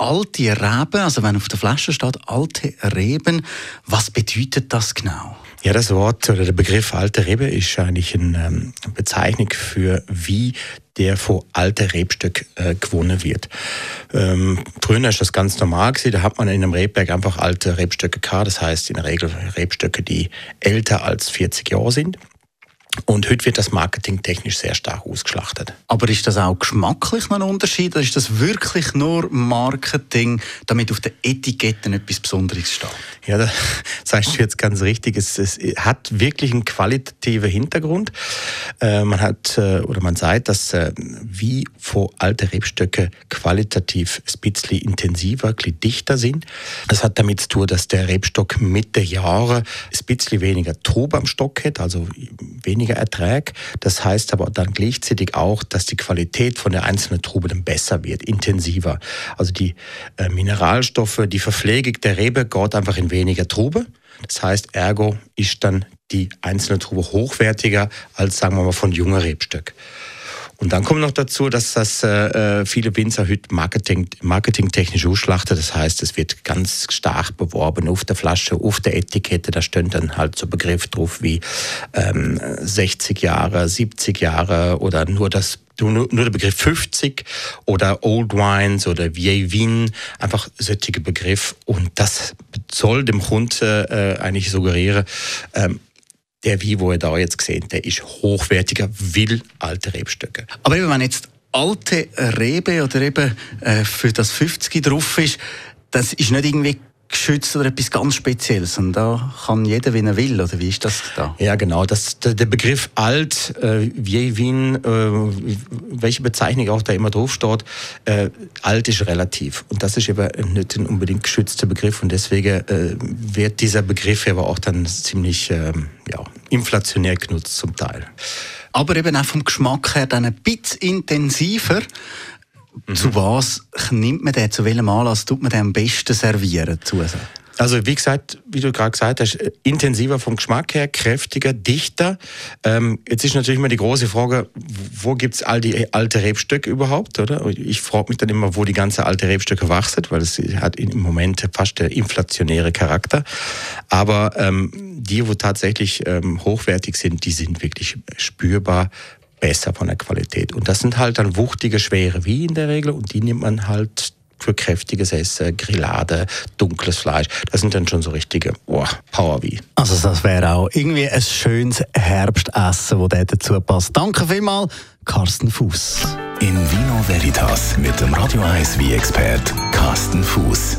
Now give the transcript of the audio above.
alte Reben. Also wenn auf der Flasche steht alte Reben, was bedeutet das genau? Ja, das Wort oder der Begriff alte Rebe ist eigentlich eine ähm, Bezeichnung für wie der vor alte Rebstück äh, gewonnen wird. Ähm, früher ist das ganz normal gewesen, da hat man in einem Rebberg einfach alte Rebstöcke gehabt, das heißt in der Regel Rebstöcke, die älter als 40 Jahre sind. Und heute wird das Marketing technisch sehr stark ausgeschlachtet. Aber ist das auch geschmacklich noch ein Unterschied? Oder ist das wirklich nur Marketing, damit auf den Etiketten etwas Besonderes steht? Ja, das sagst du jetzt ganz richtig. Es, es hat wirklich einen qualitativen Hintergrund. Äh, man hat äh, oder man sagt, dass äh, wie vor alte Rebstöcke qualitativ ein bisschen intensiver, ein bisschen dichter sind. Das hat damit zu tun, dass der Rebstock mit der Jahre bisschen weniger Trub am Stock hat, also weniger Ertrag. Das heißt aber dann gleichzeitig auch, dass die Qualität von der einzelnen Trube dann besser wird, intensiver. Also die äh, Mineralstoffe, die Verpflegung der Rebe geht einfach in weniger Trube. Das heißt, ergo ist dann die einzelne Trube hochwertiger als, sagen wir mal, von junger Rebstück. Und dann kommt noch dazu, dass das äh, äh, viele Winzer heute Marketing, marketingtechnisch ausschlachten. Das heißt, es wird ganz stark beworben auf der Flasche, auf der Etikette. Da stehen dann halt so Begriff drauf wie ähm, 60 Jahre, 70 Jahre oder nur das nur, nur der Begriff 50 oder Old Wines oder Vieille Vin, einfach solche Begriff. Und das soll dem Kunde äh, eigentlich suggerieren, ähm, der Wein, den ihr da jetzt gesehen der ist hochwertiger, will alte Rebstöcke. Aber eben, wenn jetzt alte Rebe oder eben äh, für das 50 drauf ist, das ist nicht irgendwie geschützt oder etwas ganz Spezielles. Und da kann jeder, wie er will, oder wie ist das da? Ja, genau. Das, der Begriff alt, äh, wie Wien, äh, welche Bezeichnung auch da immer drauf steht, äh, alt ist relativ. Und das ist eben nicht ein unbedingt geschützter Begriff. Und deswegen äh, wird dieser Begriff aber auch dann ziemlich äh, ja, inflationär genutzt zum Teil. Aber eben auch vom Geschmack her dann ein bisschen intensiver. Mhm. Zu was nimmt man den? Zu welchem Anlass tut man den am besten servieren? Zusätzlich? Also wie gesagt, wie du gerade gesagt hast, intensiver vom Geschmack her, kräftiger, dichter. Ähm, jetzt ist natürlich immer die große Frage, wo gibt es all die alte Rebstöcke überhaupt, oder? Ich frage mich dann immer, wo die ganze alte Rebstöcke wachsen, weil es hat im Moment fast der inflationäre Charakter. Aber ähm, die, wo tatsächlich ähm, hochwertig sind, die sind wirklich spürbar besser von der Qualität. Und das sind halt dann wuchtige, schwere wie in der Regel und die nimmt man halt für kräftiges Essen, Grillade, dunkles Fleisch. Das sind dann schon so richtige oh, Power wie. Also das wäre auch irgendwie ein schönes Herbstessen, das dazu passt. Danke vielmals, Carsten Fuß. In Vino Veritas mit dem Radio 1 wie expert Carsten Fuß.